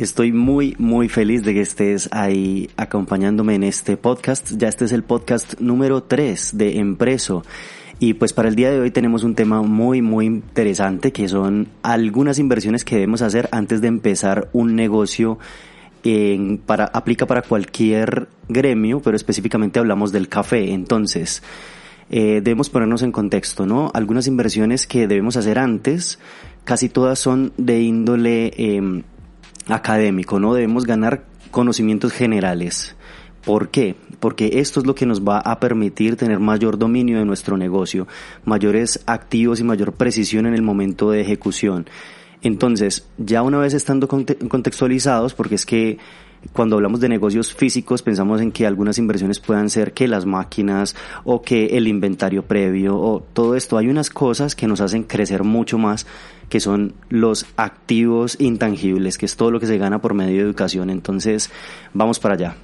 Estoy muy, muy feliz de que estés ahí acompañándome en este podcast. Ya este es el podcast número 3 de Empreso. Y pues para el día de hoy tenemos un tema muy, muy interesante que son algunas inversiones que debemos hacer antes de empezar un negocio. En, para, aplica para cualquier gremio, pero específicamente hablamos del café. Entonces, eh, debemos ponernos en contexto, ¿no? Algunas inversiones que debemos hacer antes, casi todas son de índole eh, académico, ¿no? Debemos ganar conocimientos generales. ¿Por qué? Porque esto es lo que nos va a permitir tener mayor dominio de nuestro negocio, mayores activos y mayor precisión en el momento de ejecución. Entonces, ya una vez estando contextualizados, porque es que cuando hablamos de negocios físicos pensamos en que algunas inversiones puedan ser que las máquinas o que el inventario previo o todo esto. Hay unas cosas que nos hacen crecer mucho más que son los activos intangibles, que es todo lo que se gana por medio de educación. Entonces, vamos para allá.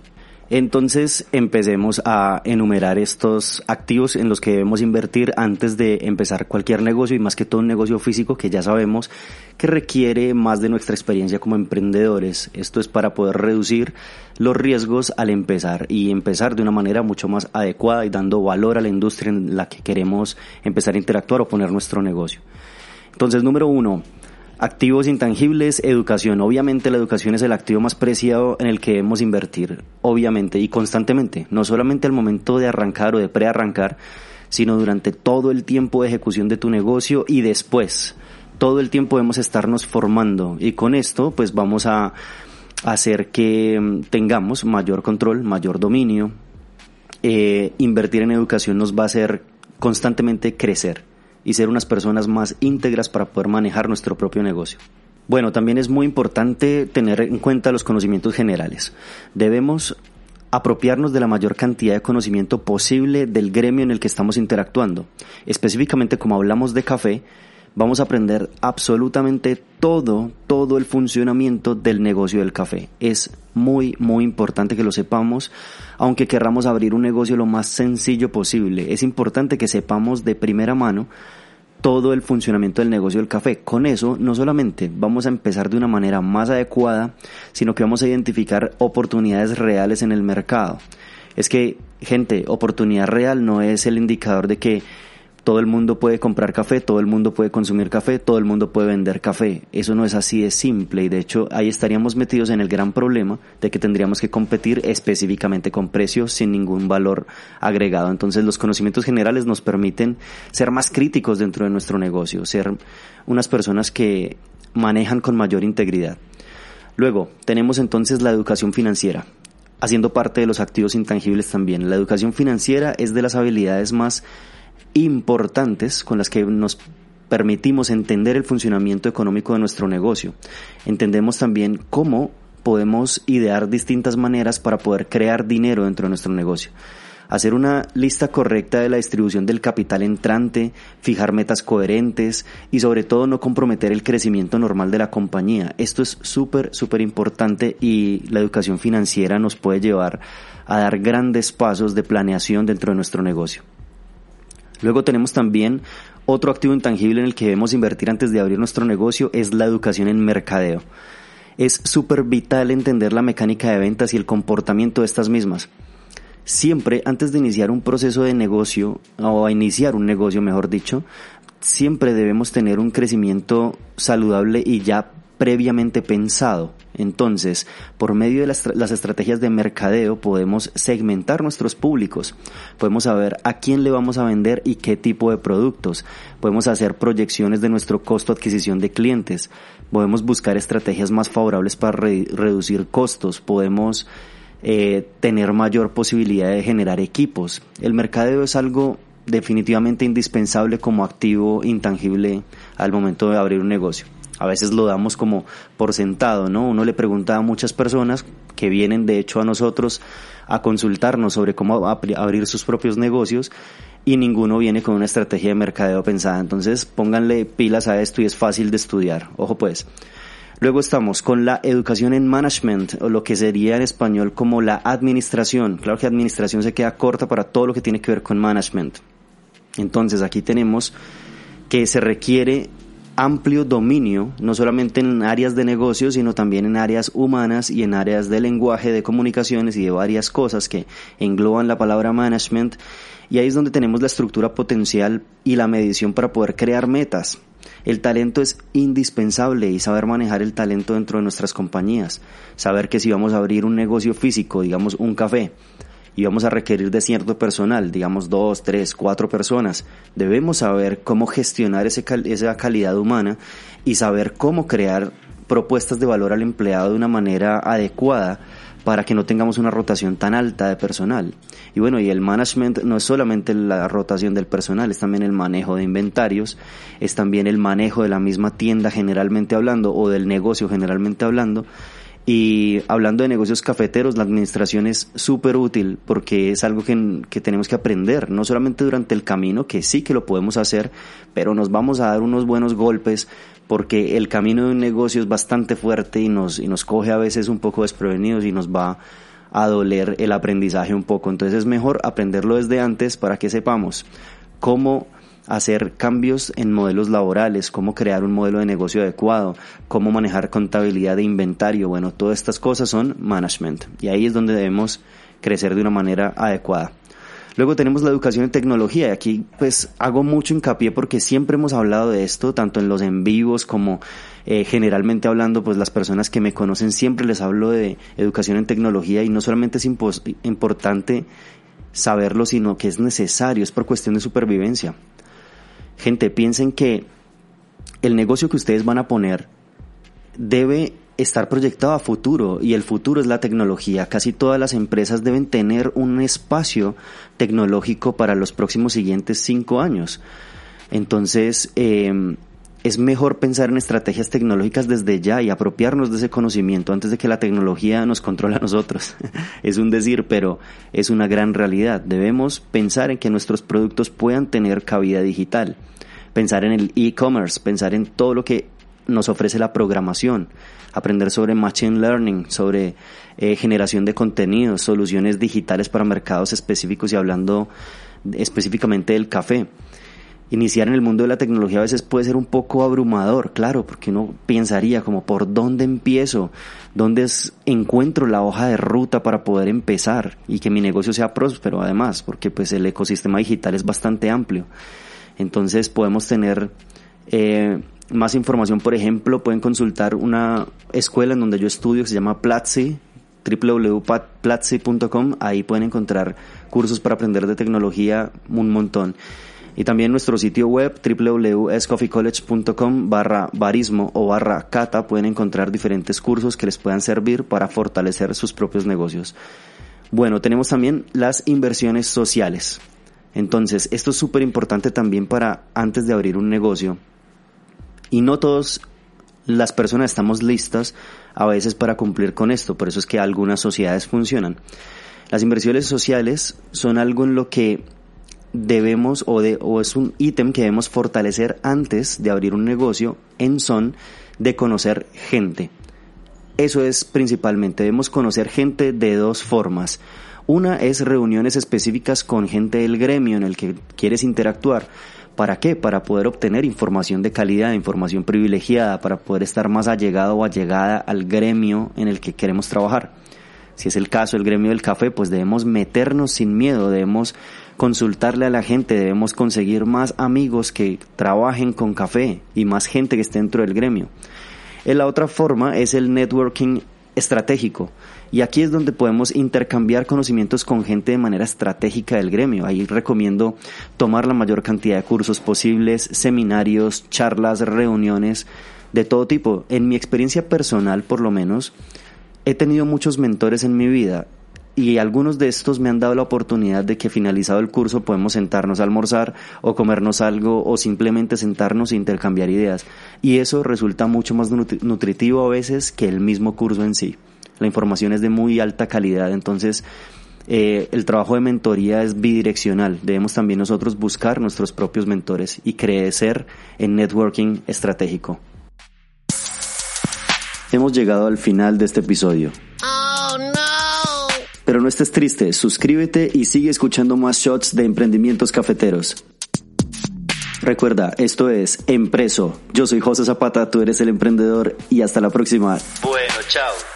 Entonces empecemos a enumerar estos activos en los que debemos invertir antes de empezar cualquier negocio y más que todo un negocio físico que ya sabemos que requiere más de nuestra experiencia como emprendedores. Esto es para poder reducir los riesgos al empezar y empezar de una manera mucho más adecuada y dando valor a la industria en la que queremos empezar a interactuar o poner nuestro negocio. Entonces, número uno, Activos intangibles, educación. Obviamente la educación es el activo más preciado en el que debemos invertir, obviamente y constantemente, no solamente al momento de arrancar o de prearrancar, sino durante todo el tiempo de ejecución de tu negocio y después. Todo el tiempo debemos estarnos formando y con esto pues vamos a hacer que mm, tengamos mayor control, mayor dominio. Eh, invertir en educación nos va a hacer constantemente crecer y ser unas personas más íntegras para poder manejar nuestro propio negocio. Bueno, también es muy importante tener en cuenta los conocimientos generales. Debemos apropiarnos de la mayor cantidad de conocimiento posible del gremio en el que estamos interactuando. Específicamente como hablamos de café, vamos a aprender absolutamente todo, todo el funcionamiento del negocio del café. Es muy, muy importante que lo sepamos, aunque querramos abrir un negocio lo más sencillo posible. Es importante que sepamos de primera mano todo el funcionamiento del negocio del café. Con eso no solamente vamos a empezar de una manera más adecuada, sino que vamos a identificar oportunidades reales en el mercado. Es que, gente, oportunidad real no es el indicador de que todo el mundo puede comprar café, todo el mundo puede consumir café, todo el mundo puede vender café. Eso no es así de simple y de hecho ahí estaríamos metidos en el gran problema de que tendríamos que competir específicamente con precios sin ningún valor agregado. Entonces los conocimientos generales nos permiten ser más críticos dentro de nuestro negocio, ser unas personas que manejan con mayor integridad. Luego tenemos entonces la educación financiera haciendo parte de los activos intangibles también. La educación financiera es de las habilidades más importantes con las que nos permitimos entender el funcionamiento económico de nuestro negocio. Entendemos también cómo podemos idear distintas maneras para poder crear dinero dentro de nuestro negocio. Hacer una lista correcta de la distribución del capital entrante, fijar metas coherentes y sobre todo no comprometer el crecimiento normal de la compañía. Esto es súper, súper importante y la educación financiera nos puede llevar a dar grandes pasos de planeación dentro de nuestro negocio. Luego tenemos también otro activo intangible en el que debemos invertir antes de abrir nuestro negocio es la educación en mercadeo. Es súper vital entender la mecánica de ventas y el comportamiento de estas mismas. Siempre antes de iniciar un proceso de negocio, o a iniciar un negocio mejor dicho, siempre debemos tener un crecimiento saludable y ya previamente pensado. Entonces, por medio de las, estrategias de mercadeo podemos segmentar nuestros públicos, podemos saber a quién le vamos a vender y qué tipo de productos, podemos hacer proyecciones de nuestro costo adquisición de clientes, podemos buscar estrategias más favorables para re reducir costos, podemos eh, tener mayor posibilidad de generar equipos. El mercadeo es algo definitivamente indispensable como activo intangible al momento de abrir un negocio. A veces lo damos como por sentado, ¿no? Uno le pregunta a muchas personas que vienen de hecho a nosotros a consultarnos sobre cómo abrir sus propios negocios y ninguno viene con una estrategia de mercadeo pensada. Entonces pónganle pilas a esto y es fácil de estudiar. Ojo pues. Luego estamos con la educación en management, o lo que sería en español como la administración. Claro que administración se queda corta para todo lo que tiene que ver con management. Entonces aquí tenemos que se requiere amplio dominio, no solamente en áreas de negocio, sino también en áreas humanas y en áreas de lenguaje, de comunicaciones y de varias cosas que engloban la palabra management. Y ahí es donde tenemos la estructura potencial y la medición para poder crear metas. El talento es indispensable y saber manejar el talento dentro de nuestras compañías. Saber que si vamos a abrir un negocio físico, digamos un café, y vamos a requerir de cierto personal, digamos dos, tres, cuatro personas, debemos saber cómo gestionar ese esa calidad humana y saber cómo crear propuestas de valor al empleado de una manera adecuada para que no tengamos una rotación tan alta de personal. Y bueno, y el management no es solamente la rotación del personal, es también el manejo de inventarios, es también el manejo de la misma tienda generalmente hablando o del negocio generalmente hablando, y hablando de negocios cafeteros, la administración es súper útil porque es algo que, que, tenemos que aprender, no solamente durante el camino, que sí que lo podemos hacer, pero nos vamos a dar unos buenos golpes porque el camino de un negocio es bastante fuerte y nos, y nos coge a veces un poco desprevenidos y nos va a doler el aprendizaje un poco. Entonces es mejor aprenderlo desde antes para que sepamos cómo hacer cambios en modelos laborales, cómo crear un modelo de negocio adecuado, cómo manejar contabilidad de inventario. Bueno, todas estas cosas son management y ahí es donde debemos crecer de una manera adecuada. Luego tenemos la educación en tecnología y aquí pues hago mucho hincapié porque siempre hemos hablado de esto, tanto en los en vivos como eh, generalmente hablando, pues las personas que me conocen siempre les hablo de educación en tecnología y no solamente es importante saberlo, sino que es necesario, es por cuestión de supervivencia. Gente, piensen que el negocio que ustedes van a poner debe estar proyectado a futuro y el futuro es la tecnología. Casi todas las empresas deben tener un espacio tecnológico para los próximos siguientes cinco años. Entonces, eh, es mejor pensar en estrategias tecnológicas desde ya y apropiarnos de ese conocimiento antes de que la tecnología nos controle a nosotros. es un decir, pero es una gran realidad. Debemos pensar en que nuestros productos puedan tener cabida digital. Pensar en el e-commerce, pensar en todo lo que nos ofrece la programación, aprender sobre machine learning, sobre eh, generación de contenidos, soluciones digitales para mercados específicos y hablando específicamente del café iniciar en el mundo de la tecnología a veces puede ser un poco abrumador, claro, porque uno pensaría como por dónde empiezo, dónde encuentro la hoja de ruta para poder empezar y que mi negocio sea próspero además, porque pues el ecosistema digital es bastante amplio. Entonces podemos tener eh, más información, por ejemplo, pueden consultar una escuela en donde yo estudio que se llama Platzi, www.platzi.com, ahí pueden encontrar cursos para aprender de tecnología un montón y también nuestro sitio web www.escoffeecollege.com barra barismo o barra cata pueden encontrar diferentes cursos que les puedan servir para fortalecer sus propios negocios. Bueno, tenemos también las inversiones sociales. Entonces, esto es súper importante también para antes de abrir un negocio. Y no todos las personas estamos listas a veces para cumplir con esto, por eso es que algunas sociedades funcionan. Las inversiones sociales son algo en lo que debemos o, de, o es un ítem que debemos fortalecer antes de abrir un negocio en son de conocer gente. Eso es principalmente, debemos conocer gente de dos formas. Una es reuniones específicas con gente del gremio en el que quieres interactuar. ¿Para qué? Para poder obtener información de calidad, información privilegiada, para poder estar más allegado o allegada al gremio en el que queremos trabajar. Si es el caso el gremio del café, pues debemos meternos sin miedo, debemos consultarle a la gente, debemos conseguir más amigos que trabajen con café y más gente que esté dentro del gremio. La otra forma es el networking estratégico. Y aquí es donde podemos intercambiar conocimientos con gente de manera estratégica del gremio. Ahí recomiendo tomar la mayor cantidad de cursos posibles, seminarios, charlas, reuniones de todo tipo. En mi experiencia personal, por lo menos, he tenido muchos mentores en mi vida y algunos de estos me han dado la oportunidad de que finalizado el curso podemos sentarnos a almorzar o comernos algo o simplemente sentarnos e intercambiar ideas. Y eso resulta mucho más nutritivo a veces que el mismo curso en sí. La información es de muy alta calidad, entonces eh, el trabajo de mentoría es bidireccional. Debemos también nosotros buscar nuestros propios mentores y crecer en networking estratégico. Hemos llegado al final de este episodio. Pero no estés triste, suscríbete y sigue escuchando más shots de emprendimientos cafeteros. Recuerda, esto es Empreso. Yo soy José Zapata, tú eres el emprendedor y hasta la próxima. Bueno, chao.